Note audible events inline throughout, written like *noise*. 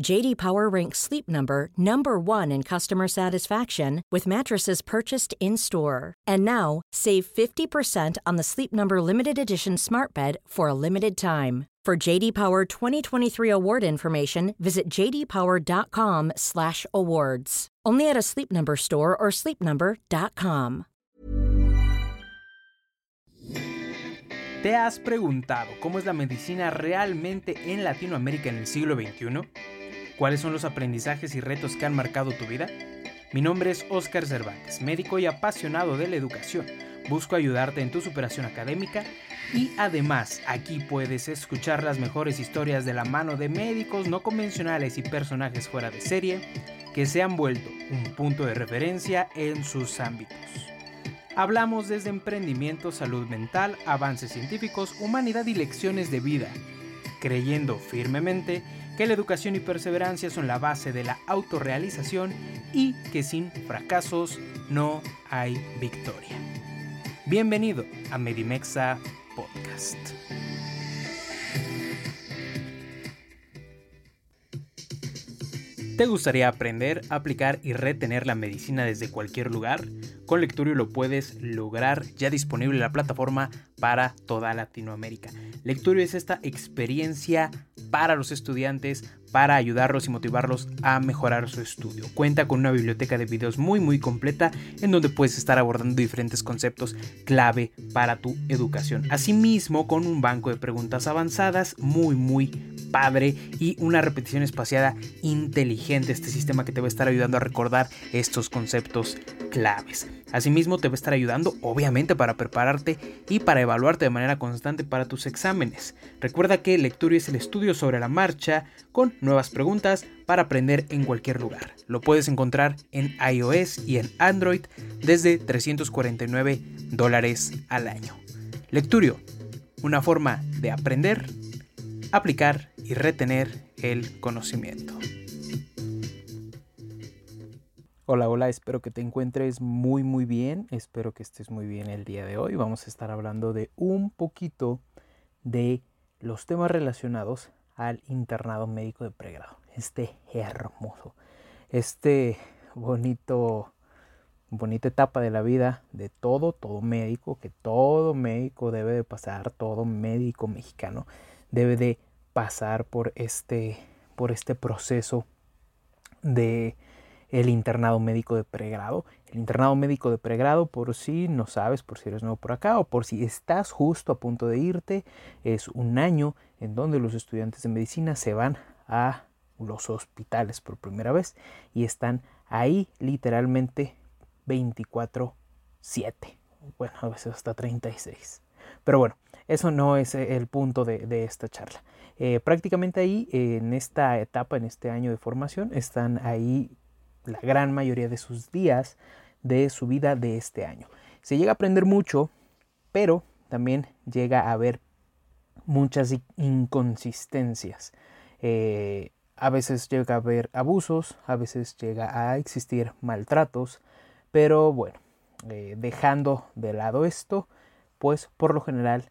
JD Power ranks Sleep Number number 1 in customer satisfaction with mattresses purchased in-store. And now, save 50% on the Sleep Number limited edition Smart Bed for a limited time. For JD Power 2023 award information, visit jdpower.com/awards. Only at a Sleep Number store or sleepnumber.com. ¿Te has preguntado cómo es la medicina realmente en Latinoamérica en el siglo XXI? ¿Cuáles son los aprendizajes y retos que han marcado tu vida? Mi nombre es Óscar Cervantes, médico y apasionado de la educación. Busco ayudarte en tu superación académica y además aquí puedes escuchar las mejores historias de la mano de médicos no convencionales y personajes fuera de serie que se han vuelto un punto de referencia en sus ámbitos. Hablamos desde emprendimiento, salud mental, avances científicos, humanidad y lecciones de vida, creyendo firmemente que la educación y perseverancia son la base de la autorrealización y que sin fracasos no hay victoria. Bienvenido a Medimexa Podcast. ¿Te gustaría aprender, aplicar y retener la medicina desde cualquier lugar? Con Lecturio lo puedes lograr ya disponible la plataforma para toda Latinoamérica. Lecturio es esta experiencia para los estudiantes para ayudarlos y motivarlos a mejorar su estudio. Cuenta con una biblioteca de videos muy muy completa en donde puedes estar abordando diferentes conceptos clave para tu educación. Asimismo con un banco de preguntas avanzadas muy muy padre y una repetición espaciada inteligente, este sistema que te va a estar ayudando a recordar estos conceptos claves. Asimismo te va a estar ayudando obviamente para prepararte y para evaluarte de manera constante para tus exámenes. Recuerda que Lecturio es el estudio sobre la marcha con nuevas preguntas para aprender en cualquier lugar. Lo puedes encontrar en iOS y en Android desde 349 dólares al año. Lecturio, una forma de aprender, aplicar y retener el conocimiento. Hola, hola, espero que te encuentres muy muy bien, espero que estés muy bien el día de hoy. Vamos a estar hablando de un poquito de los temas relacionados al internado médico de pregrado. Este hermoso, este bonito, bonita etapa de la vida de todo, todo médico, que todo médico debe de pasar, todo médico mexicano debe de pasar por este, por este proceso de el internado médico de pregrado. El internado médico de pregrado, por si no sabes, por si eres nuevo por acá o por si estás justo a punto de irte, es un año en donde los estudiantes de medicina se van a los hospitales por primera vez y están ahí literalmente 24/7. Bueno, a veces hasta 36. Pero bueno, eso no es el punto de, esta charla. Eh, prácticamente ahí, en esta etapa, en este año de formación, están ahí la gran mayoría de sus días de su vida de este año. Se llega a aprender mucho, pero también llega a haber muchas inconsistencias. Eh, a veces llega a haber abusos, a veces llega a existir maltratos, pero bueno, eh, dejando de lado esto, pues por lo general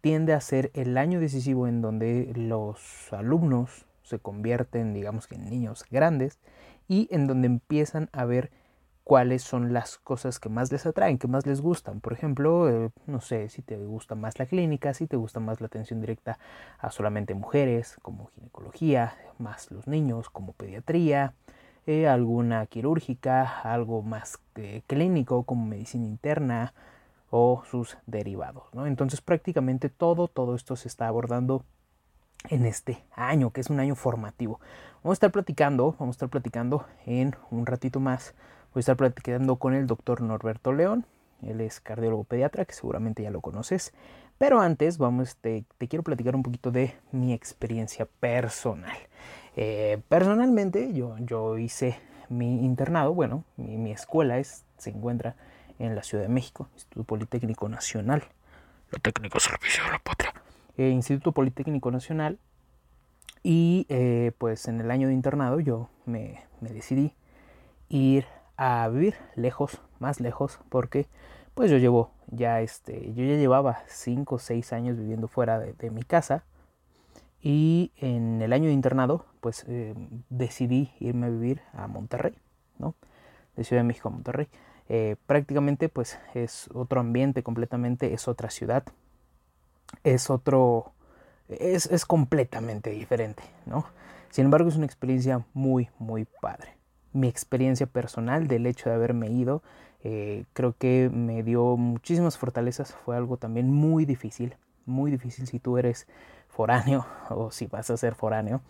tiende a ser el año decisivo en donde los alumnos se convierten, digamos que en niños grandes, y en donde empiezan a ver cuáles son las cosas que más les atraen, que más les gustan. Por ejemplo, eh, no sé si te gusta más la clínica, si te gusta más la atención directa a solamente mujeres, como ginecología, más los niños, como pediatría, eh, alguna quirúrgica, algo más clínico, como medicina interna o sus derivados. Entonces prácticamente todo, todo esto se está abordando en este año, que es un año formativo. Vamos a estar platicando, vamos a estar platicando en un ratito más Voy a estar platicando con el doctor Norberto León. Él es cardiólogo pediatra, que seguramente ya lo conoces. Pero antes, vamos, te, quiero platicar un poquito de mi experiencia personal. Eh, personalmente, yo, hice mi internado, bueno, mi, escuela es, se encuentra en la Ciudad de México, Instituto Politécnico Nacional. El técnico servicio de la patria. Eh, Instituto Politécnico Nacional. Y eh, pues en el año de internado yo me, me decidí ir a vivir lejos, más lejos, porque pues yo llevo ya este, yo ya llevaba 5 o 6 años viviendo fuera de, mi casa y en el año de internado pues eh, decidí irme a vivir a Monterrey, ¿no? De Ciudad de México a Monterrey. Eh, prácticamente pues es otro ambiente completamente, es otra ciudad, es otro, es, es completamente diferente, ¿no? Sin embargo es una experiencia muy, muy padre mi experiencia personal del hecho de haberme ido. Eh, creo que me dio muchísimas fortalezas. Fue algo también muy difícil, muy difícil si tú eres foráneo *laughs* o si vas a ser foráneo.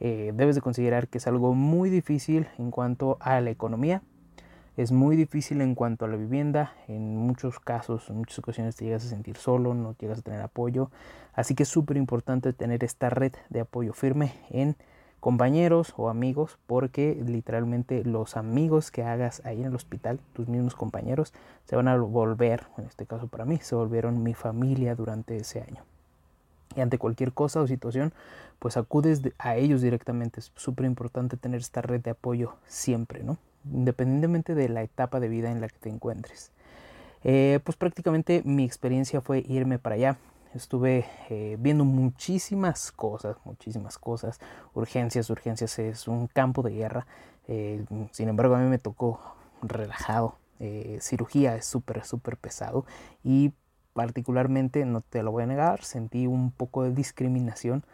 Eh, debes de considerar que es algo muy difícil en cuanto a la economía. Es muy difícil en cuanto a la vivienda. En muchos casos, en muchas ocasiones te llegas a sentir solo, no llegas a tener apoyo. Así que es súper importante tener esta red de apoyo firme en compañeros o amigos, porque literalmente los amigos que hagas ahí en el hospital, tus mismos compañeros, se van a volver, en este caso para mí, se volvieron mi familia durante ese año. Y ante cualquier cosa o situación, pues acudes a ellos directamente. Es súper importante tener esta red de apoyo siempre, ¿no? Independientemente de la etapa de vida en la que te encuentres. Eh, pues prácticamente mi experiencia fue irme para allá estuve eh, viendo muchísimas cosas, muchísimas cosas, urgencias, urgencias es un campo de guerra, eh, sin embargo a mí me tocó relajado, eh, cirugía es súper, súper pesado. Y particularmente, no te lo voy a negar, sentí un poco de discriminación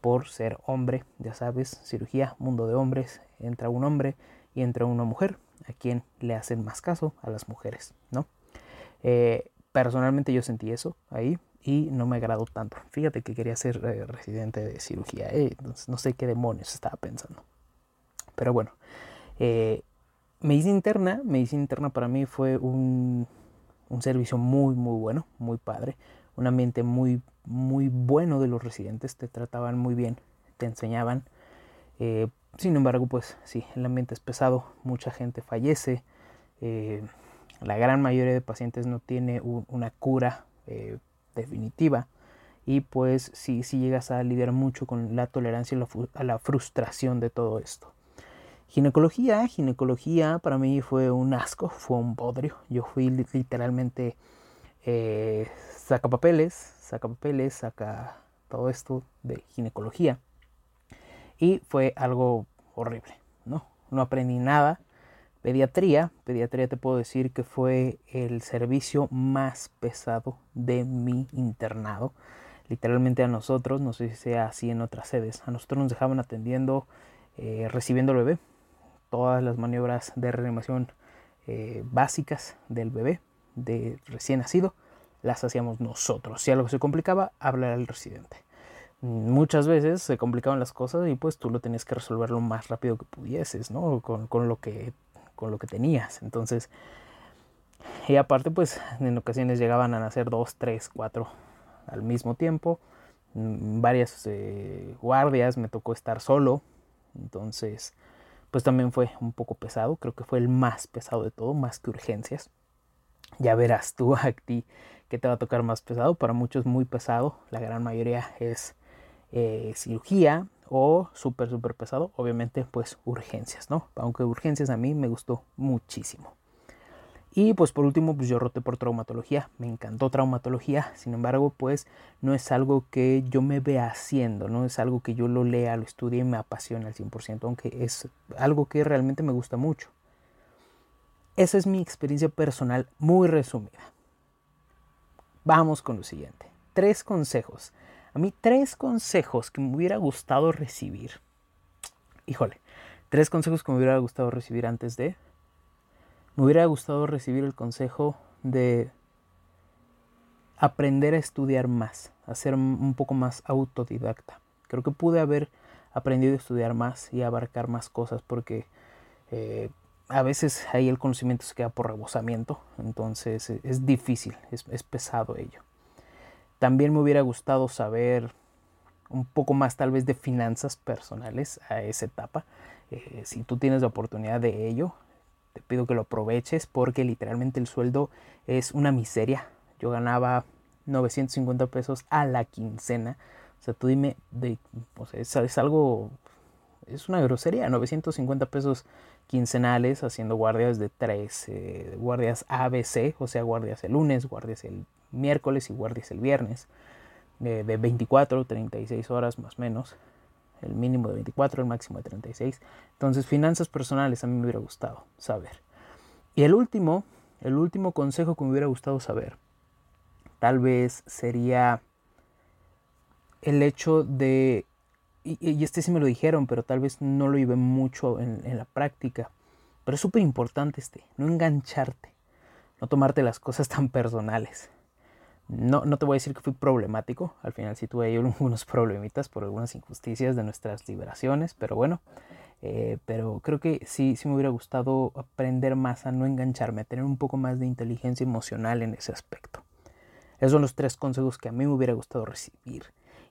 por ser hombre, ya sabes, cirugía, mundo de hombres, entra un hombre y entra una mujer, a quien le hacen más caso a las mujeres, ¿no? personalmente yo sentí eso ahí, y no me agradó tanto. Fíjate que quería ser eh, residente de cirugía, eh, no sé qué demonios estaba pensando. Pero bueno, eh, medicina interna, medicina interna para mí fue un, un, servicio muy, muy bueno, muy padre, un ambiente muy, muy bueno de los residentes, te trataban muy bien, te enseñaban. Eh, sin embargo, pues sí, el ambiente es pesado, mucha gente fallece, la gran mayoría de pacientes no tiene una cura definitiva. Y pues si si llegas a lidiar mucho con la tolerancia y a la frustración de todo esto. Ginecología, ginecología para mí fue un asco, fue un bodrio. Yo fui literalmente eh, saca papeles, saca papeles, saca todo esto de ginecología. Y fue algo horrible, ¿no? No aprendí nada. Pediatría, pediatría te puedo decir que fue el servicio más pesado de mi internado. Literalmente a nosotros, no sé si sea así en otras sedes, a nosotros nos dejaban atendiendo, eh, recibiendo al bebé, todas las maniobras de reanimación eh, básicas del bebé, de recién nacido, las hacíamos nosotros. Si algo se complicaba, hablar al residente. Muchas veces se complicaban las cosas y pues tú lo tenías que resolver lo más rápido que pudieses, ¿no? Con, con lo que con lo que tenías. Entonces, y aparte, pues en ocasiones llegaban a nacer dos, tres, cuatro al mismo tiempo. Mm, varias eh, guardias, me tocó estar solo. Entonces, pues también fue un poco pesado. Creo que fue el más pesado de todo, más que urgencias. Ya verás tú a ti que te va a tocar más pesado. Para muchos muy pesado. La gran mayoría es eh, cirugía o súper, súper pesado, obviamente pues urgencias, ¿no? Aunque urgencias a mí me gustó muchísimo. Y pues por último, pues yo roté por traumatología, me encantó traumatología, sin embargo, pues no es algo que yo me vea haciendo, no es algo que yo lo lea, lo estudie y me apasione al 100%, aunque es algo que realmente me gusta mucho. Esa es mi experiencia personal muy resumida. Vamos con lo siguiente. Tres consejos. A mí tres consejos que me hubiera gustado recibir. Híjole, tres consejos que me hubiera gustado recibir antes de me hubiera gustado recibir el consejo de aprender a estudiar más, a ser un poco más autodidacta. Creo que pude haber aprendido a estudiar más y abarcar más cosas porque eh, a veces ahí el conocimiento se queda por rebosamiento, entonces eh, es difícil, es, pesado ello. También me hubiera gustado saber un poco más tal vez de finanzas personales a esa etapa. Eh, si tú tienes la oportunidad de ello, te pido que lo aproveches porque literalmente el sueldo es una miseria. Yo ganaba 950 pesos a la quincena. O sea, tú dime, de, o sea, es, algo, es una grosería, 950 pesos quincenales haciendo guardias de tres, eh, guardias ABC, o sea, guardias el lunes, guardias el miércoles y guardias el viernes, eh, de 24, 36 horas más o menos el mínimo de 24, el máximo de 36. Entonces, finanzas personales a mí me hubiera gustado saber. Y el último, el último consejo que me hubiera gustado saber, tal vez sería el hecho de, y, este sí me lo dijeron, pero tal vez no lo llevé mucho en, en la práctica, pero es súper importante este, no engancharte, no tomarte las cosas tan personales. No, no te voy a decir que fui problemático, al final sí tuve *laughs* algunos problemitas por algunas injusticias de nuestras liberaciones, pero bueno, eh, pero creo que sí, sí me hubiera gustado aprender más a no engancharme, a tener un poco más de inteligencia emocional en ese aspecto. Esos son los tres consejos que a mí me hubiera gustado recibir.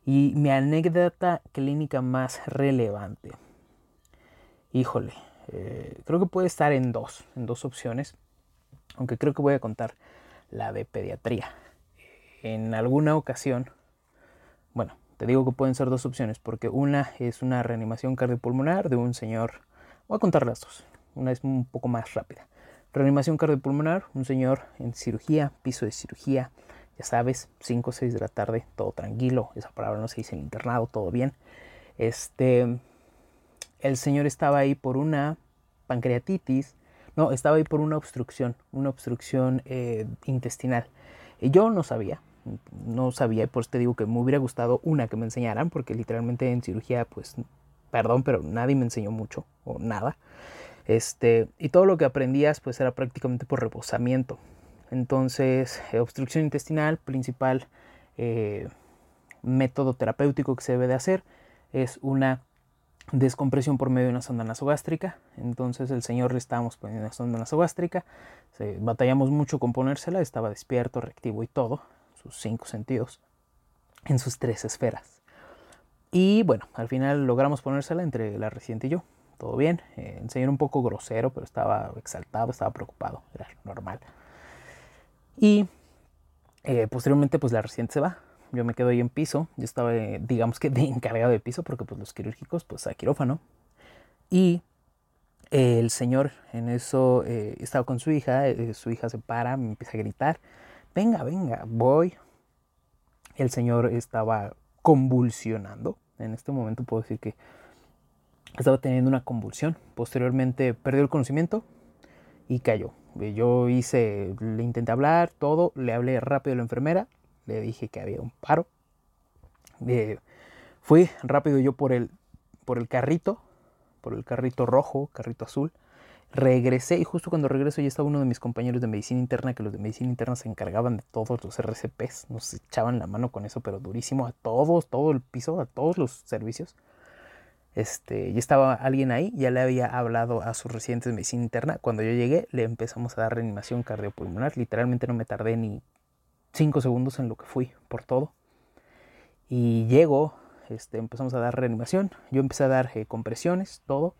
Y mi anécdota clínica más relevante. Híjole, eh, creo que puede estar en dos, en dos opciones, aunque creo que voy a contar la de pediatría en alguna ocasión, bueno, te digo que pueden ser dos opciones, porque una es una reanimación cardiopulmonar de un señor, voy a contar las dos, una es un poco más rápida. Reanimación cardiopulmonar, un señor en cirugía, piso de cirugía, ya sabes, 5 o 6 de la tarde, todo tranquilo, esa palabra no se dice en internado, todo bien. Este, el señor estaba ahí por una pancreatitis, no, estaba ahí por una obstrucción, una obstrucción eh, intestinal. Y yo no sabía, no sabía, por eso te digo que me hubiera gustado una que me enseñaran, porque literalmente en cirugía, pues, perdón, pero nadie me enseñó mucho o nada. Este, y todo lo que aprendías, pues, era prácticamente por reposamiento. Entonces, eh, obstrucción intestinal, principal eh, método terapéutico que se debe de hacer es una descompresión por medio de una sonda nasogástrica. Entonces el señor le estábamos poniendo una sonda nasogástrica, batallamos mucho con ponérsela, estaba despierto, reactivo y todo sus cinco sentidos, en sus tres esferas. Y bueno, al final logramos ponérsela entre la residente y yo. Todo bien. Eh, enseñó un poco grosero, pero estaba exaltado, estaba preocupado. Era normal. Y eh, posteriormente, pues la residente se va. Yo me quedo ahí en piso. Yo estaba, eh, digamos que de encargado de piso, porque pues los quirúrgicos, pues a quirófano. Y el señor en eso estaba con su hija. su hija se para, me empieza a gritar venga, venga, voy. El señor estaba convulsionando. En este momento puedo decir que estaba teniendo una convulsión. Posteriormente perdió el conocimiento y cayó. Yo hice, le intenté hablar, todo, le hablé rápido a la enfermera, le dije que había un paro. Eh, fui rápido yo por el, por el carrito, por el carrito rojo, carrito azul, Regresé y justo cuando regreso ya estaba uno de mis compañeros de medicina interna, que los de medicina interna se encargaban de todos los RCPs, nos echaban la mano con eso, pero durísimo, a todos, todo el piso, a todos los servicios. Este, ya estaba alguien ahí, ya le había hablado a sus residentes de medicina interna. Cuando yo llegué, le empezamos a dar reanimación cardiopulmonar. Literalmente no me tardé ni cinco segundos en lo que fui por todo. Y llego, este, empezamos a dar reanimación. Yo empecé a dar eh, compresiones, todo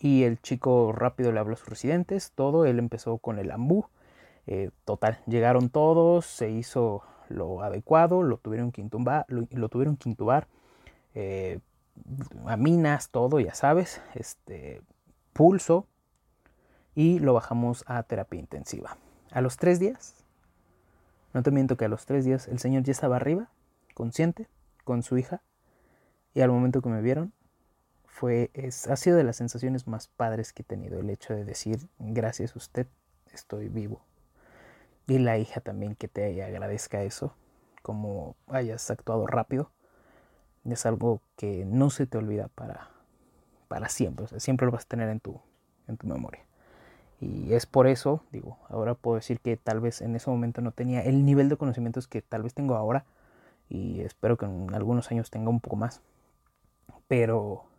y el chico rápido le habló a sus residentes, todo, él empezó con el ambú, eh, total, llegaron todos, se hizo lo adecuado, lo tuvieron que intubar, lo, tuvieron que intubar, eh, aminas, todo, ya sabes, este, pulso, y lo bajamos a terapia intensiva. A los tres días, no te miento que a los tres días el señor ya estaba arriba, consciente, con su hija, y al momento que me vieron, fue, es, ha sido de las sensaciones más padres que he tenido, el hecho de decir, gracias a usted, estoy vivo. Y la hija también que te agradezca eso, como hayas actuado rápido, es algo que no se te olvida para, para siempre, o sea, siempre lo vas a tener en tu, en tu memoria. Y es por eso, digo, ahora puedo decir que tal vez en ese momento no tenía el nivel de conocimientos que tal vez tengo ahora, y espero que en algunos años tenga un poco más. Pero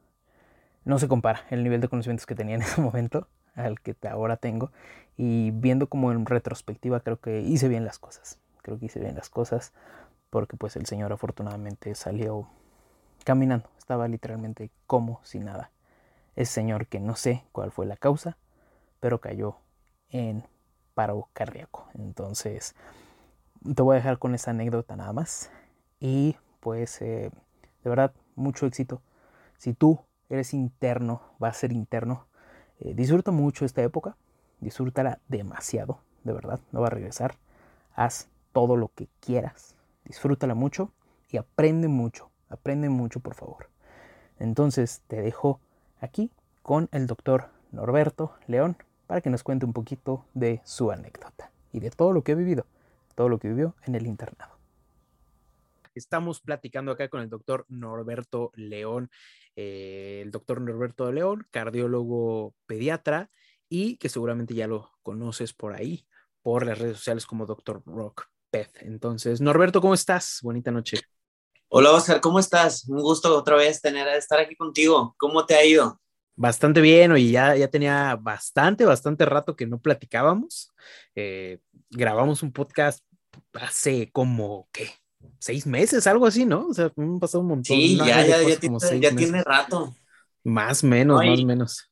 no se compara el nivel de conocimientos que tenía en *laughs* ese momento al que ahora tengo. Y viendo como en retrospectiva creo que hice bien las cosas. Creo que hice bien las cosas porque pues el Señor afortunadamente salió caminando. Estaba literalmente como si nada. Ese Señor que no sé cuál fue la causa, pero cayó en paro cardíaco. Entonces te voy a dejar con esa anécdota nada más. Y pues eh, de verdad mucho éxito. Si tú eres interno, va a ser interno, eh, disfruta mucho esta época, disfrútala demasiado, de verdad, no va a regresar. Haz todo lo que quieras, disfrútala mucho y aprende mucho, aprende mucho por favor. Entonces te dejo aquí con el doctor Norberto León para que nos cuente un poquito de su anécdota y de todo lo que ha vivido, todo lo que vivió en el internado. Estamos platicando acá con el doctor Norberto León, eh, el doctor Norberto León, cardiólogo pediatra, y que seguramente ya lo conoces por ahí, por las redes sociales como doctor Rock Pet. Entonces, Norberto, ¿cómo estás? Bonita noche. Hola, Oscar, ¿cómo estás? Un gusto otra vez tener estar aquí contigo. ¿Cómo te ha ido? Bastante bien, oye, ya, ya tenía bastante, bastante rato que no platicábamos. Eh, grabamos un podcast hace como, ¿qué? Seis meses, algo así, ¿no? O sea, han pasado un montón. Sí, ya, ya, ya, tiene, ya tiene rato. Más menos, más menos.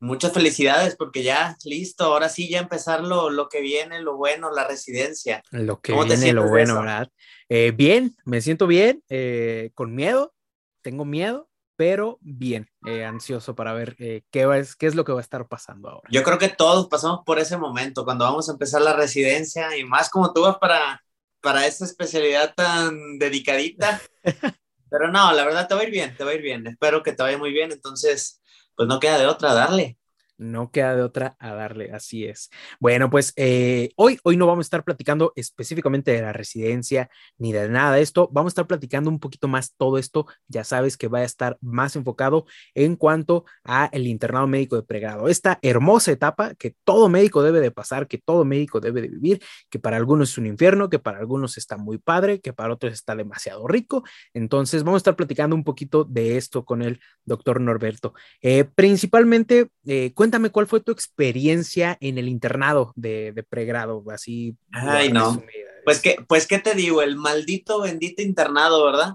Muchas felicidades porque ya, listo, ahora sí ya empezar lo, lo que viene, lo bueno, la residencia. Lo que viene, lo bueno, ¿verdad? Eh, bien, me siento bien, eh, con miedo, tengo miedo, pero bien, eh, ansioso para ver qué, es, qué es lo que va a estar pasando ahora. Yo creo que todos pasamos por ese momento, cuando vamos a empezar la residencia y más como tú vas para para esa especialidad tan dedicadita. *laughs* Pero no, la verdad te va a ir bien, te va a ir bien. Espero que te vaya muy bien. Entonces, pues no queda de otra, darle no queda de otra a darle, así es. Bueno, pues eh, hoy, hoy no vamos a estar platicando específicamente de la residencia ni de nada de esto, vamos a estar platicando un poquito más todo esto, ya sabes que va a estar más enfocado en cuanto a el internado médico de pregrado, esta hermosa etapa que todo médico debe de pasar, que todo médico debe de vivir, que para algunos es un infierno, que para algunos está muy padre, que para otros está demasiado rico. Entonces, vamos a estar platicando un poquito de esto con el doctor Norberto. Eh, principalmente, eh, cuéntame cuál fue tu experiencia en el internado de, pregrado, así. Ay, no. Pues que, pues qué te digo, el maldito bendito internado, ¿verdad?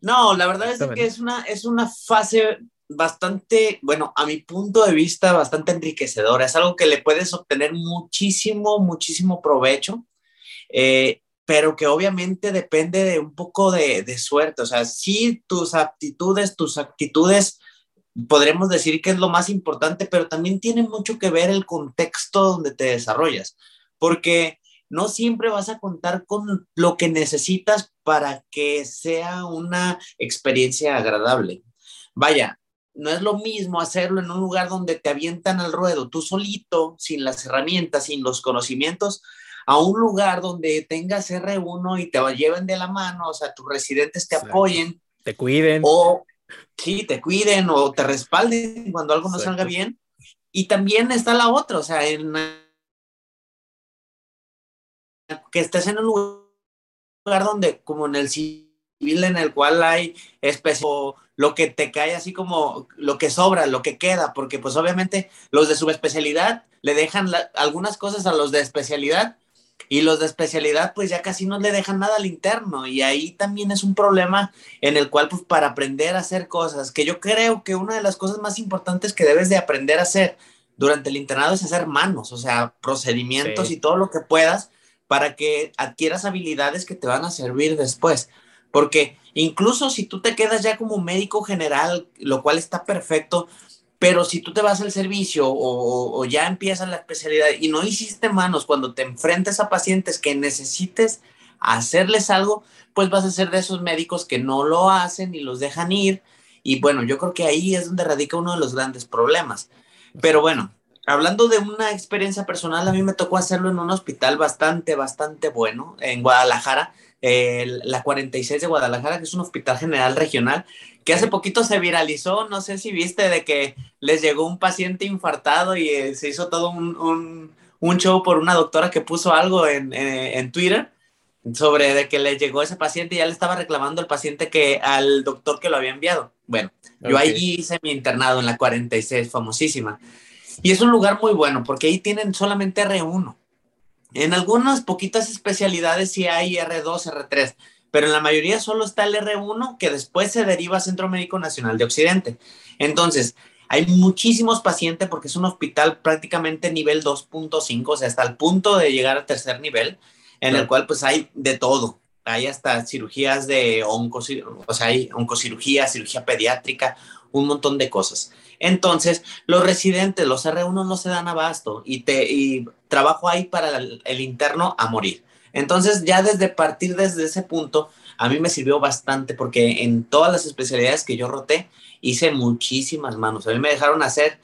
No, la verdad es que es una, es una fase bastante, bueno, a mi punto de vista, bastante enriquecedora. Es algo que le puedes obtener muchísimo, muchísimo provecho, eh, pero que obviamente depende de un poco de, de, suerte. O sea, sí, tus aptitudes, tus actitudes podremos decir que es lo más importante, pero también tiene mucho que ver el contexto donde te desarrollas, porque no siempre vas a contar con lo que necesitas para que sea una experiencia agradable. Vaya, no es lo mismo hacerlo en un lugar donde te avientan al ruedo tú solito, sin las herramientas, sin los conocimientos, a un lugar donde tengas R1 y te lleven de la mano, o sea, tus residentes te apoyen. Te cuiden. O sí, te cuiden o te respalden cuando algo no salga bien. Y también está la otra, o sea, en que estés en un lugar donde, como en el civil, en el cual hay especie lo que te cae así como lo que sobra, lo que queda, porque pues obviamente los de subespecialidad le dejan algunas cosas a los de especialidad y los de especialidad pues ya casi no le dejan nada al interno y ahí también es un problema en el cual pues para aprender a hacer cosas, que yo creo que una de las cosas más importantes que debes de aprender a hacer durante el internado es hacer manos, o sea, procedimientos y todo lo que puedas para que adquieras habilidades que te van a servir después. Porque incluso si tú te quedas ya como médico general, lo cual está perfecto, Pero si tú te vas al servicio o, ya empiezas la especialidad y no hiciste manos cuando te enfrentes a pacientes que necesites hacerles algo, pues vas a ser de esos médicos que no lo hacen y los dejan ir. Y bueno, yo creo que ahí es donde radica uno de los grandes problemas. Pero bueno, hablando de una experiencia personal, a mí me tocó hacerlo en un hospital bastante, bastante bueno en Guadalajara, la 46 de Guadalajara, que es un hospital general regional, que hace poquito se viralizó, no sé si viste, de que les llegó un paciente infartado y eh, se hizo todo un, show por una doctora que puso algo en, en, Twitter sobre de que le llegó ese paciente y ya le estaba reclamando el paciente que al doctor que lo había enviado. Bueno, yo ahí hice mi internado en la 46, famosísima. Y es un lugar muy bueno porque ahí tienen solamente R1. En algunas poquitas especialidades sí hay R2, R3, pero en la mayoría solo está el R1 que después se deriva a Centro Médico Nacional de Occidente. Entonces, hay muchísimos pacientes porque es un hospital prácticamente nivel 2.5, o sea, hasta el punto de llegar al tercer nivel, en el cual pues hay de todo. Hay hasta cirugías de oncocirugía, o sea, hay oncocirugía, cirugía pediátrica, un montón de cosas. Entonces, los residentes, los R1 no se dan abasto y, te, y trabajo ahí para el, interno a morir. Entonces, ya desde partir desde ese punto, a mí me sirvió bastante porque en todas las especialidades que yo roté, hice muchísimas manos. A mí me dejaron hacer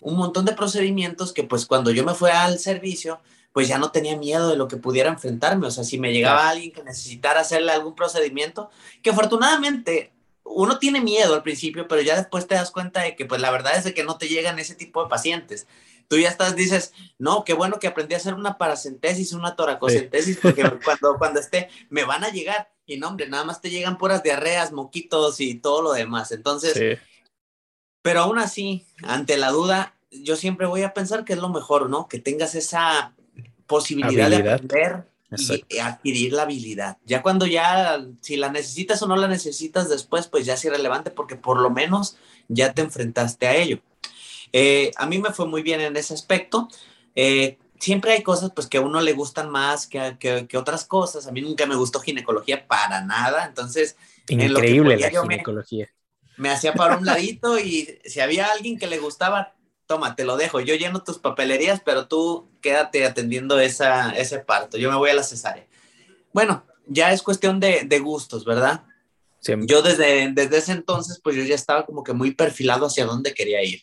un montón de procedimientos que pues cuando yo me fui al servicio, pues ya no tenía miedo de lo que pudiera enfrentarme. O sea, si me llegaba alguien que necesitara hacerle algún procedimiento, que afortunadamente uno tiene miedo al principio, pero ya después te das cuenta de que pues la verdad es de que no te llegan ese tipo de pacientes. Tú ya estás, dices, no, qué bueno que aprendí a hacer una paracentesis, una toracocentesis, porque *laughs* cuando, cuando esté, me van a llegar. Y no, hombre, nada más te llegan puras diarreas, moquitos y todo lo demás. Entonces, pero aún así, ante la duda, yo siempre voy a pensar que es lo mejor, ¿no? Que tengas esa posibilidad de aprender y adquirir la habilidad. Ya cuando ya, si la necesitas o no la necesitas después, pues ya es irrelevante porque por lo menos ya te enfrentaste a ello. Eh, a mí me fue muy bien en ese aspecto. Eh, siempre hay cosas pues que a uno le gustan más que, que, otras cosas. A mí nunca me gustó ginecología para nada. Entonces, increíble la ginecología. Me, me hacía para un ladito y si había alguien que le gustaba, toma, te lo dejo, yo lleno tus papelerías, pero tú quédate atendiendo esa, ese parto, yo me voy a la cesárea. Bueno, ya es cuestión de, de gustos, ¿verdad? Yo desde, desde ese entonces, pues yo ya estaba como que muy perfilado hacia dónde quería ir.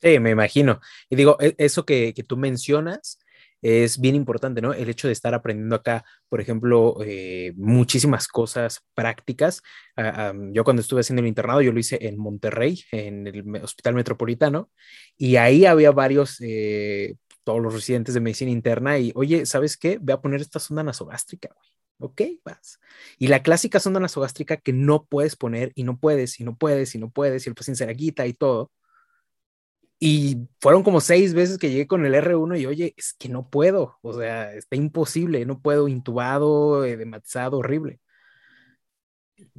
Sí, me imagino. Y digo, e, eso que, que tú mencionas, es bien importante, ¿no? El hecho de estar aprendiendo acá, por ejemplo, eh, muchísimas cosas prácticas. Ah, yo cuando estuve haciendo el internado, yo lo hice en Monterrey, en el Hospital Metropolitano, y ahí había varios, eh, todos los residentes de medicina interna, y oye, ¿sabes qué? Voy a poner esta sonda nasogástrica, güey. Ok, vas. Y la clásica sonda nasogástrica que no puedes poner y no puedes y no puedes y no puedes y el paciente se la quita y todo. Y fueron como seis veces que llegué con el R1 y oye, es que no puedo, o sea, está imposible, no puedo, intubado, eh, dematizado, horrible.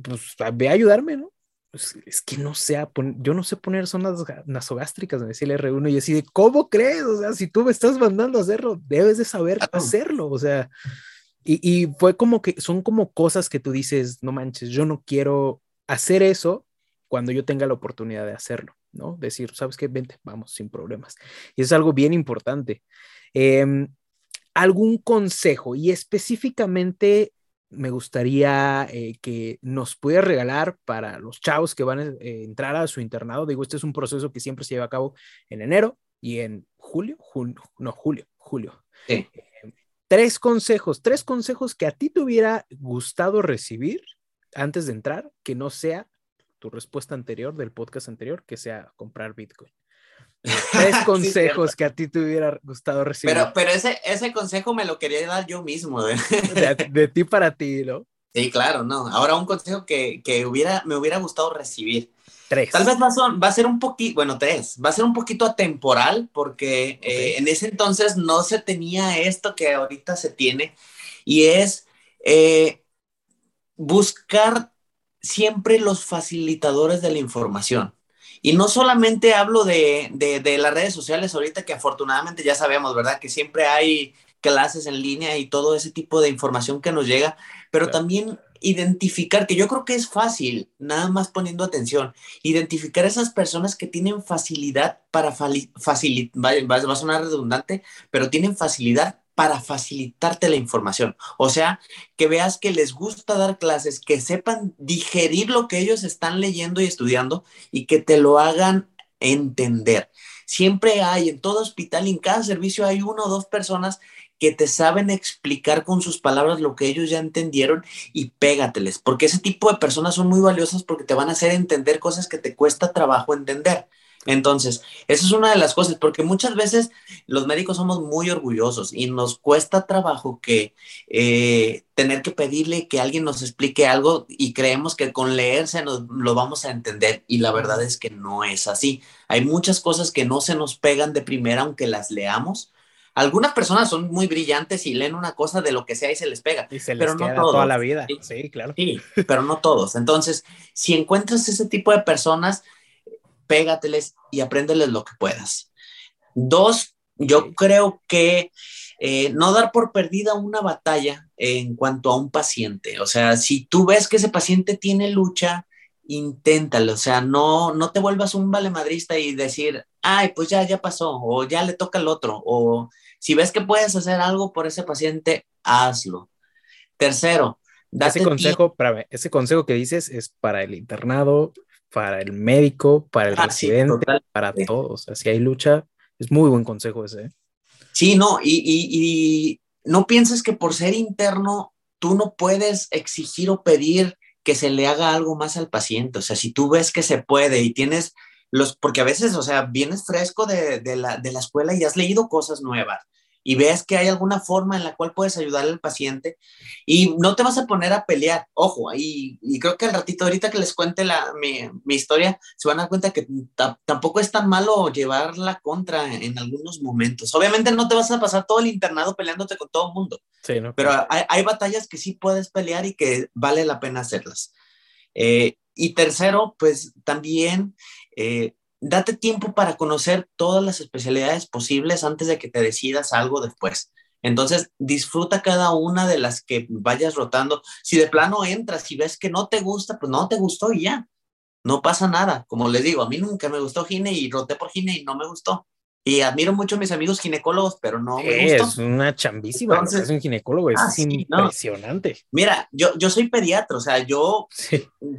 Pues ve a ayudarme, ¿no? Pues, es que no sé, yo no sé poner zonas nasogástricas, me decía el R1 y así de, ¿cómo crees? O sea, si tú me estás mandando a hacerlo, debes de saber hacerlo, o sea, y, y fue como que son como cosas que tú dices, no manches, yo no quiero hacer eso cuando yo tenga la oportunidad de hacerlo. ¿No? Decir, ¿sabes qué? Vente, vamos, sin problemas. Y es algo bien importante. Em, ¿Algún consejo? Y específicamente me gustaría eh, que nos pudiera regalar para los chavos que van a eh, entrar a su internado. Digo, este es un proceso que siempre se lleva a cabo en enero y en julio, no, julio, julio. Em, tres consejos, tres consejos que a ti te hubiera gustado recibir antes de entrar, que no sea tu respuesta anterior del podcast anterior, que sea comprar Bitcoin. *laughs* Tres consejos que a ti te hubiera gustado recibir. Pero, pero ese, ese consejo me lo quería dar yo mismo. ¿eh? De, ti para ti, ¿no? Sí, claro, no. Ahora un consejo que, que hubiera, me hubiera gustado recibir. Tres. Tal vez va a, va a ser un poquito, bueno, tres, va a ser un poquito atemporal porque eh, en ese entonces no se tenía esto que ahorita se tiene y es eh, buscar siempre los facilitadores de la información. Y no solamente hablo de, de, las redes sociales ahorita, que afortunadamente ya sabemos, ¿verdad? Que siempre hay clases en línea y todo ese tipo de información que nos llega, pero también identificar, que yo creo que es fácil, nada más poniendo atención, identificar esas personas que tienen facilidad para facilitar, va, va a sonar redundante, pero tienen facilidad para facilitarte la información. O sea, que veas que les gusta dar clases, que sepan digerir lo que ellos están leyendo y estudiando y que te lo hagan entender. Siempre hay, en todo hospital, en cada servicio hay uno o dos personas que te saben explicar con sus palabras lo que ellos ya entendieron y pégateles, porque ese tipo de personas son muy valiosas porque te van a hacer entender cosas que te cuesta trabajo entender. Entonces, esa es una de las cosas, porque muchas veces los médicos somos muy orgullosos y nos cuesta trabajo que eh, tener que pedirle que alguien nos explique algo y creemos que con leerse nos, lo vamos a entender y la verdad es que no es así. Hay muchas cosas que no se nos pegan de primera aunque las leamos. Algunas personas son muy brillantes y leen una cosa de lo que sea y se les pega. Y se les pero queda toda la vida. Sí, claro. Sí, pero no todos. Entonces, si encuentras ese tipo de personas, pégateles y apréndeles lo que puedas. Dos, yo creo que eh, no dar por perdida una batalla en cuanto a un paciente. O sea, si tú ves que ese paciente tiene lucha, inténtalo. O sea, no, no te vuelvas un valemadrista y decir, ay, pues ya, ya pasó, o ya le toca al otro, o si ves que puedes hacer algo por ese paciente, hazlo. Tercero, date ese consejo, ese consejo que dices es para el internado, para el médico, para el ah, residente, para todos. Si hay lucha, es muy buen consejo ese. ¿eh? Sí, no, y, y, no pienses que por ser interno tú no puedes exigir o pedir que se le haga algo más al paciente. O sea, si tú ves que se puede y tienes los, porque a veces, o sea, vienes fresco de, de, la, de la escuela y has leído cosas nuevas y ves que hay alguna forma en la cual puedes ayudar al paciente y no te vas a poner a pelear. Ojo, y, y creo que al ratito, ahorita que les cuente la, mi, mi historia, se van a dar cuenta que tampoco es tan malo llevar la contra en, algunos momentos. Obviamente no te vas a pasar todo el internado peleándote con todo el mundo, sí, ¿no? pero hay, hay, batallas que sí puedes pelear y que vale la pena hacerlas. Eh, y tercero, pues también... Eh, date tiempo para conocer todas las especialidades posibles antes de que te decidas algo después. Entonces, disfruta cada una de las que vayas rotando. Si de plano entras y ves que no te gusta, pues no te gustó y ya. No pasa nada. Como les digo, a mí nunca me gustó gine y roté por gine y no me gustó. Y admiro mucho a mis amigos ginecólogos, pero no me Es una chambísima, es un ginecólogo, es ah, impresionante. Mira, yo, yo soy pediatra, o sea, yo,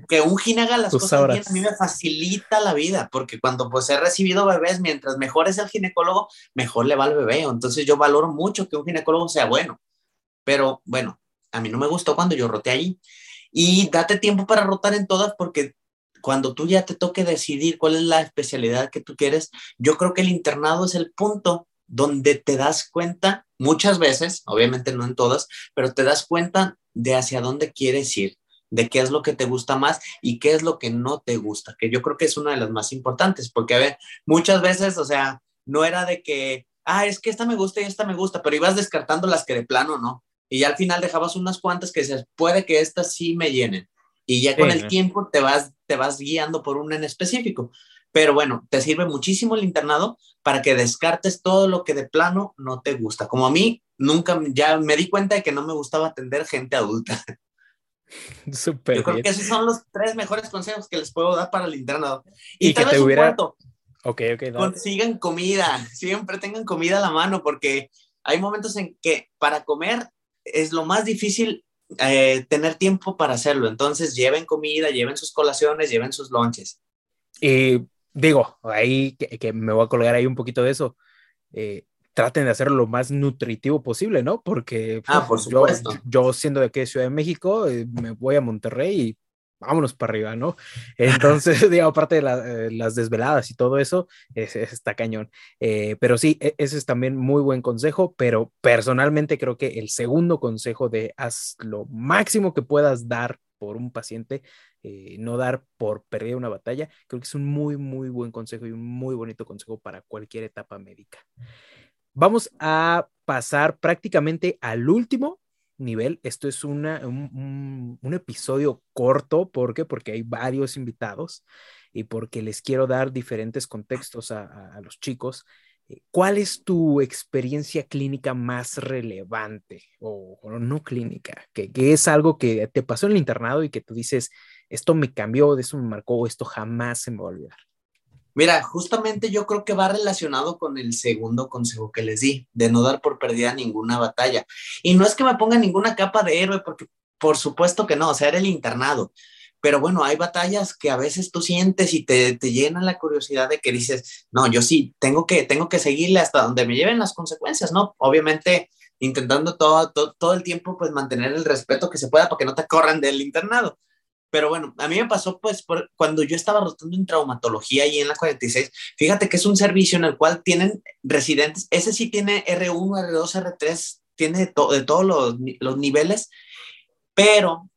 que un gine haga las cosas bien, a mí me facilita la vida, porque cuando pues he recibido bebés, mientras mejor es el ginecólogo, mejor le va al bebé. Entonces yo valoro mucho que un ginecólogo sea bueno. Pero bueno, a mí no me gustó cuando yo roté ahí. Y date tiempo para rotar en todas porque cuando tú ya te toque decidir cuál es la especialidad que tú quieres, yo creo que el internado es el punto donde te das cuenta, muchas veces, obviamente no en todas, pero te das cuenta de hacia dónde quieres ir, de qué es lo que te gusta más y qué es lo que no te gusta, que yo creo que es una de las más importantes, porque a ver, muchas veces, o sea, no era de que, ah, es que esta me gusta y esta me gusta, pero ibas descartando las que de plano no. Y ya al final dejabas unas cuantas que dices, puede que estas sí me llenen y ya con el tiempo te vas, te vas guiando por una en específico. Pero bueno, te sirve muchísimo el internado para que descartes todo lo que de plano no te gusta. Como a mí, nunca, ya me di cuenta de que no me gustaba atender gente adulta. *laughs* Súper. Yo creo que esos son los tres mejores consejos que les puedo dar para el internado. Y, que te hubiera... Ok, ok. Consigan comida, siempre tengan comida a la mano porque hay momentos en que para comer es lo más difícil eh, tener tiempo para hacerlo. Entonces, lleven comida, lleven sus colaciones, lleven sus lonches. Y digo, ahí que, me voy a colgar ahí un poquito de eso. Eh, traten de hacerlo lo más nutritivo posible, ¿no? Porque ah, por supuesto. Yo, siendo de aquí de Ciudad de México, eh, me voy a Monterrey y vámonos para arriba, ¿no? Entonces, *laughs* digo, aparte de eh, las desveladas y todo eso, es, está cañón. Eh, pero sí, e, ese es también muy buen consejo, pero personalmente creo que el segundo consejo de haz lo máximo que puedas dar por un paciente, eh, no dar por perder una batalla, creo que es un muy, muy buen consejo y un muy bonito consejo para cualquier etapa médica. Vamos a pasar prácticamente al último nivel. Esto es una, un, episodio corto, ¿por qué? Porque hay varios invitados y porque les quiero dar diferentes contextos a, los chicos. ¿Cuál es tu experiencia clínica más relevante o, no clínica? Que, es algo que te pasó en el internado y que tú dices, esto me cambió, de eso me marcó, esto jamás se me va a olvidar. Mira, justamente yo creo que va relacionado con el segundo consejo que les di, de no dar por perdida ninguna batalla. Y no es que me ponga ninguna capa de héroe, porque por supuesto que no, o sea, era el internado. Pero bueno, hay batallas que a veces tú sientes y te, te llenan la curiosidad de que dices, no, yo sí, tengo que, tengo que seguirle hasta donde me lleven las consecuencias, ¿no? Obviamente intentando todo, todo, todo el tiempo pues mantener el respeto que se pueda para que no te corran del internado. Pero bueno, a mí me pasó pues cuando yo estaba rotando en traumatología y en la 46, fíjate que es un servicio en el cual tienen residentes, ese sí tiene R1, R2, R3, tiene de, de todos los, los niveles, pero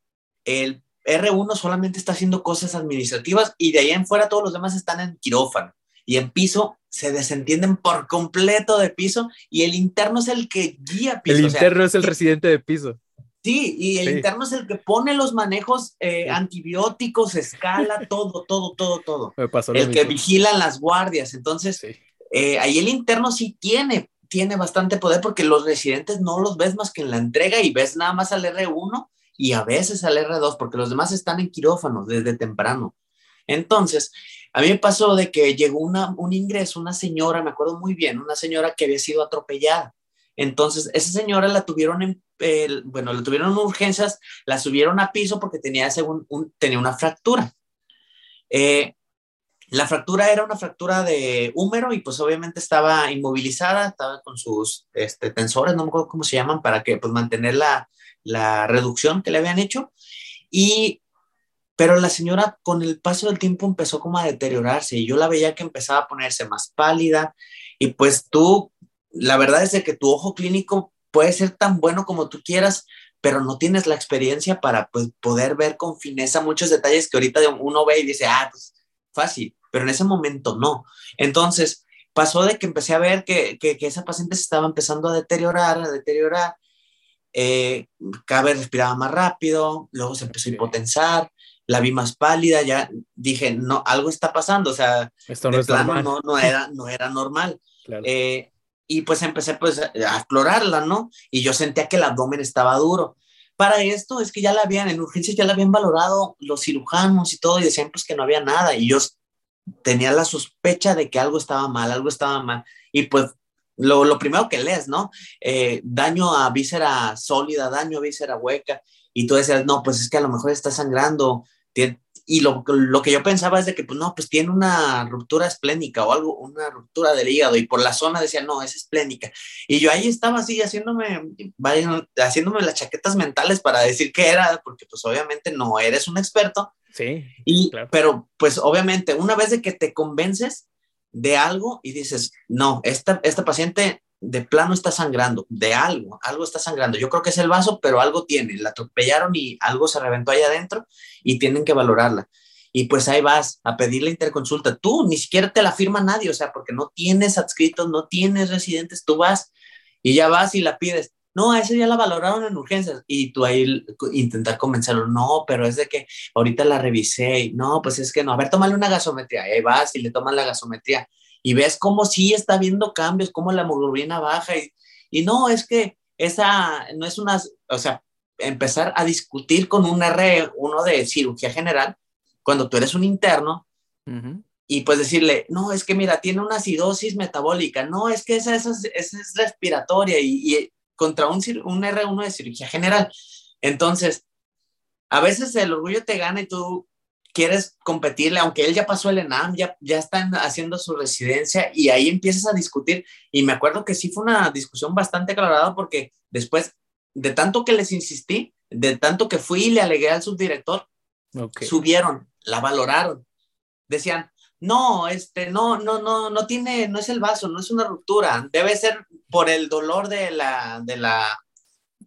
el R1 solamente está haciendo cosas administrativas y de ahí en fuera todos los demás están en quirófano y en piso se desentienden por completo de piso y el interno es el que guía piso. El interno es el residente de piso. Sí, y el interno es el que pone los manejos eh, antibióticos, escala, *laughs* todo, todo, todo, todo. el que vigila las guardias. Entonces, eh, ahí el interno sí tiene, tiene bastante poder porque los residentes no los ves más que en la entrega y ves nada más al R1 y a veces al R2 porque los demás están en quirófano desde temprano. Entonces, a mí me pasó de que llegó una, un ingreso, una señora, me acuerdo muy bien, una señora que había sido atropellada entonces, esa señora la tuvieron en, bueno, la tuvieron en urgencias, la subieron a piso porque tenía, según tenía una fractura. Eh, la fractura era una fractura de húmero y pues obviamente estaba inmovilizada, estaba con sus este, tensores, no me acuerdo cómo se llaman, para que pues mantener la, la reducción que le habían hecho. Y, pero la señora con el paso del tiempo empezó como a deteriorarse y yo la veía que empezaba a ponerse más pálida y pues tú la verdad es de que tu ojo clínico puede ser tan bueno como tú quieras, pero no tienes la experiencia para pues, poder ver con fineza muchos detalles que ahorita uno ve y dice, ah, pues fácil, pero en ese momento no. Entonces, pasó de que empecé a ver que, que, esa paciente se estaba empezando a deteriorar, a deteriorar, eh, cada vez respiraba más rápido, luego se empezó a hipotensar, la vi más pálida, ya dije, no, algo está pasando, o sea, Esto no, no, no, era, no era normal. *laughs* Claro. Eh, y pues empecé pues a explorarla, ¿no? Y yo sentía que el abdomen estaba duro. Para esto es que ya la habían, en urgencias ya la habían valorado los cirujanos y todo y decían pues que no había nada y yo tenía la sospecha de que algo estaba mal, algo estaba mal. Y pues lo, lo primero que lees, ¿no? Eh, daño a víscera sólida, daño a víscera hueca y tú decías, no, pues es que a lo mejor está sangrando, tiene, y lo, lo, que yo pensaba es de que, pues no, pues tiene una ruptura esplénica o algo, una ruptura del hígado, y por la zona decía, no, es esplénica. Y yo ahí estaba así haciéndome, haciéndome las chaquetas mentales para decir qué era, porque pues obviamente no eres un experto. Sí. Y, Pero pues obviamente, una vez de que te convences de algo y dices, no, esta, esta paciente de plano está sangrando, de algo, algo está sangrando. Yo creo que es el vaso, pero algo tiene. La atropellaron y algo se reventó ahí adentro y tienen que valorarla. Y pues ahí vas a pedir la interconsulta. Tú ni siquiera te la firma nadie, o sea, porque no tienes adscritos, no tienes residentes, tú vas y ya vas y la pides. No, a ese ya la valoraron en urgencias. Y tú ahí intentar convencerlo. No, pero es de que ahorita la revisé. Y, no, pues es que no. A ver, tómale una gasometría. Ahí vas y le toman la gasometría y ves cómo sí está viendo cambios, cómo la hemoglobina baja y, y no, es que esa no es una, o sea, empezar a discutir con un R, uno de cirugía general, cuando tú eres un interno, y pues decirle, no, es que mira, tiene una acidosis metabólica, no, es que esa, esa, esa es respiratoria y, y, contra un, un R1 de cirugía general. Entonces, a veces el orgullo te gana y tú quieres competirle, aunque él ya pasó el ENAM, ya, ya están haciendo su residencia y ahí empiezas a discutir. Y me acuerdo que sí fue una discusión bastante aclarada porque después de tanto que les insistí, de tanto que fui y le alegué al subdirector, subieron, la valoraron. Decían, no, este, no, no, no, no tiene, no es el vaso, no es una ruptura, debe ser por el dolor de la, de la,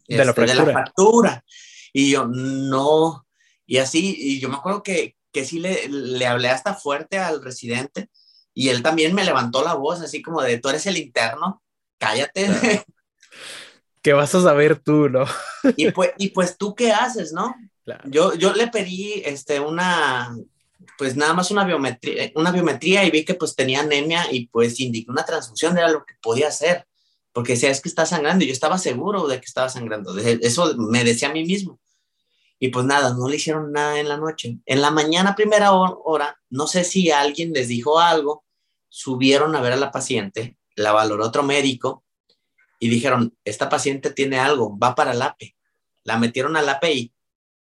de, la, este, de la fractura. Y yo, no, y así, y yo me acuerdo que, que sí le, le hablé hasta fuerte al residente y él también me levantó la voz, así como de, tú eres el interno, cállate. *laughs* ¿Qué vas a saber tú, no? y, pues, y pues tú qué haces, ¿no? Yo, yo le pedí este, una, pues nada más una biometría, una biometría y vi que pues tenía anemia y pues indiqué una transfusión, era lo que podía hacer, porque decía, es que está sangrando, y yo estaba seguro de que estaba sangrando, eso me decía a mí mismo. Y pues nada, no le hicieron nada en la noche. En la mañana, primera hora, no sé si alguien les dijo algo, subieron a ver a la paciente, la valoró otro médico y dijeron, esta paciente tiene algo, va para el APE. La metieron al APE y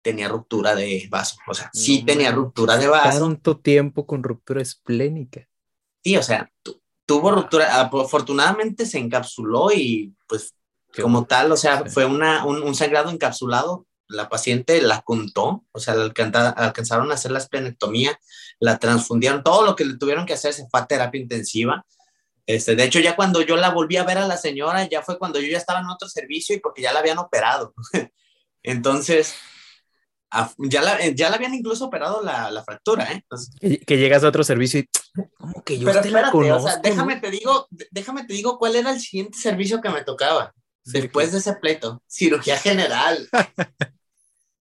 tenía ruptura de vaso. O sea, sí tenía ruptura de vaso. Tanto tiempo con ruptura esplénica. Sí, o sea, tuvo ruptura. Afortunadamente se encapsuló y pues como tal, o sea, fue una, un, sangrado encapsulado. La paciente la contó, o sea, alcanzaron a hacer la esplenectomía, la transfundieron, todo lo que le tuvieron que hacer se fue a terapia intensiva. Este, de hecho, ya cuando yo la volví a ver a la señora, ya fue cuando yo ya estaba en otro servicio y porque ya la habían operado. *laughs* Entonces, ya la, ya la habían incluso operado la, la fractura, ¿eh? que llegas a otro servicio y, ¿cómo que yo Pero espérate, o sea, déjame te digo, déjame te digo cuál era el siguiente servicio que me tocaba después de ese pleito, cirugía general. *laughs*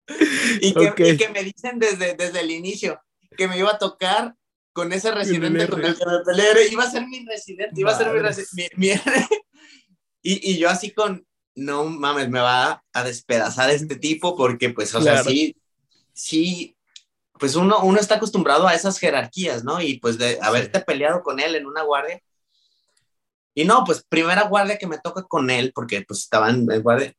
*laughs* y, que, y, que, me dicen desde, desde el inicio que me iba a tocar con ese residente con el que me peleé, iba a ser mi residente, iba a ser mi, residente, *laughs* y, y yo así con, no mames, me va a despedazar este tipo porque pues, o sea, sí, sí, pues uno, uno está acostumbrado a esas jerarquías, ¿no? Y pues de haberte peleado con él en una guardia. Y no, pues primera guardia que me toca con él, porque pues estaba en, guardia,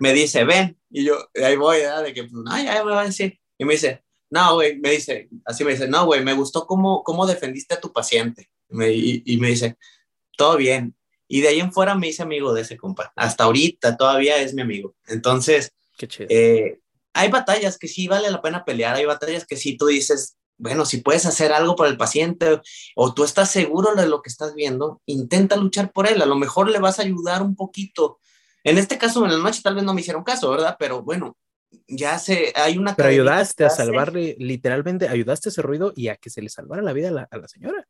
me dice, ven, y yo, ahí voy, ¿verdad? De que, pues, ay, ya me va a decir. Y me dice, no, güey, me dice, así me dice, no, güey, me gustó cómo, cómo defendiste a tu paciente. y, y me dice, todo bien, y de ahí en fuera me hice amigo de ese compa. Hasta ahorita todavía es mi amigo. Entonces, eh, hay batallas que sí vale la pena pelear, hay batallas que sí tú dices, bueno, si puedes hacer algo por el paciente o tú estás seguro de lo que estás viendo, intenta luchar por él. A lo mejor le vas a ayudar un poquito. En este caso, en la noche tal vez no me hicieron caso, ¿verdad? Pero bueno, ya se, hay una... Pero ayudaste a salvarle, literalmente ayudaste ese ruido y a que se le salvara la vida a la señora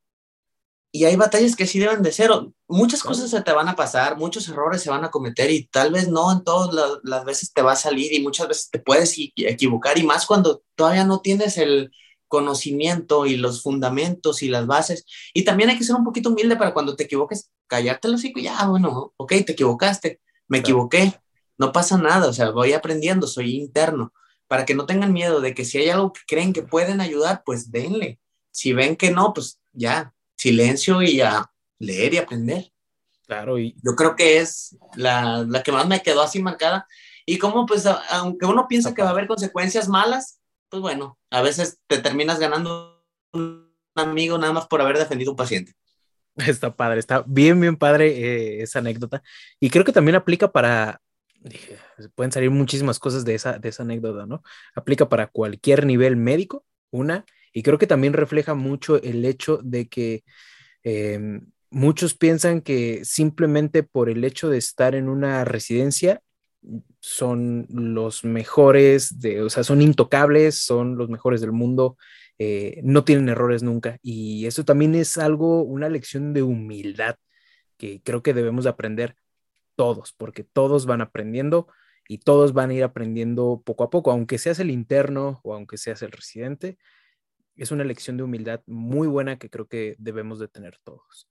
y hay batallas que sí deben de ser. Muchas cosas se te van a pasar, muchos errores se van a cometer y tal vez no en todas las, veces te va a salir y muchas veces te puedes equivocar y más cuando todavía no tienes el conocimiento y los fundamentos y las bases. Y también hay que ser un poquito humilde para cuando te equivoques, callarte los hocico y ya, bueno, ok, te equivocaste, me equivoqué, no pasa nada, o sea, voy aprendiendo, soy interno, para que no tengan miedo de que si hay algo que creen que pueden ayudar, pues denle. Si ven que no, pues ya, silencio y a leer y aprender. Claro, y yo creo que es la, la que más me quedó así marcada. Y como pues, aunque uno piensa que va a haber consecuencias malas, pues bueno, a veces te terminas ganando un amigo nada más por haber defendido un paciente. *laughs* Está padre, está bien, bien padre eh, esa anécdota. Y creo que también aplica para, pueden salir muchísimas cosas de esa, de esa anécdota, ¿no? Aplica para cualquier nivel médico, una, y creo que también refleja mucho el hecho de que em, muchos piensan que simplemente por el hecho de estar en una residencia son los mejores, de, o sea, son intocables, son los mejores del mundo, eh, no tienen errores nunca. Y eso también es algo, una lección de humildad que creo que debemos aprender todos, porque todos van aprendiendo y todos van a ir aprendiendo poco a poco, aunque seas el interno o aunque seas el residente, es una lección de humildad muy buena que creo que debemos de tener todos.